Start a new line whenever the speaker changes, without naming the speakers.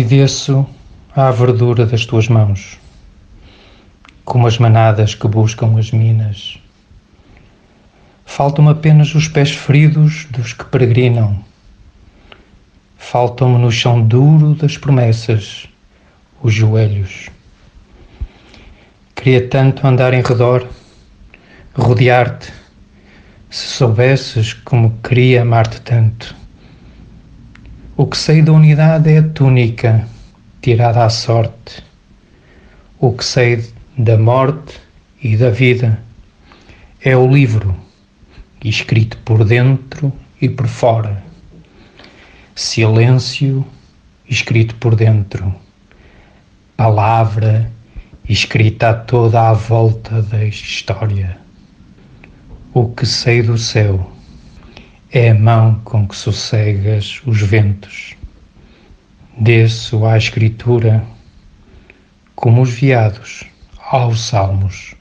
e desço à verdura das tuas mãos, como as manadas que buscam as minas. Faltam-me apenas os pés feridos dos que peregrinam. Faltam-me no chão duro das promessas os joelhos. Queria tanto andar em redor, rodear-te, se soubesses como queria amar-te tanto. Que sei da unidade é a túnica tirada à sorte. O que sei da morte e da vida é o livro escrito por dentro e por fora. Silêncio escrito por dentro. Palavra escrita a toda a volta da história. O que sei do céu é a mão com que sossegas os ventos. Desço à escritura como os veados aos salmos.